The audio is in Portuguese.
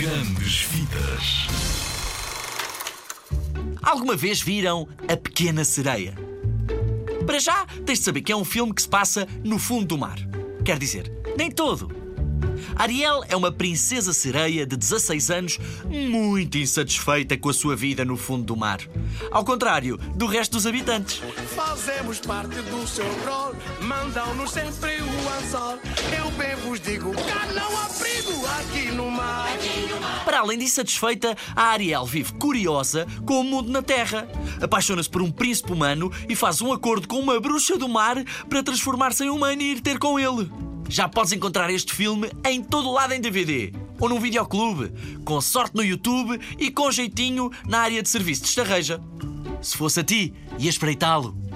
Grandes Vidas. Alguma vez viram A Pequena Sereia? Para já, tens de saber que é um filme que se passa no fundo do mar. Quer dizer, nem todo. Ariel é uma princesa sereia de 16 anos, muito insatisfeita com a sua vida no fundo do mar. Ao contrário do resto dos habitantes. Fazemos parte do seu rol, mandam-nos sempre o anzol. Eu bem vos digo, cá Além de insatisfeita, a Ariel vive curiosa com o mundo na Terra. Apaixona-se por um príncipe humano e faz um acordo com uma bruxa do mar para transformar-se em humano e ir ter com ele. Já podes encontrar este filme em todo lado em DVD ou num videoclube, com sorte no YouTube e com jeitinho na área de serviço de estarreja. Se fosse a ti, ia espreitá-lo.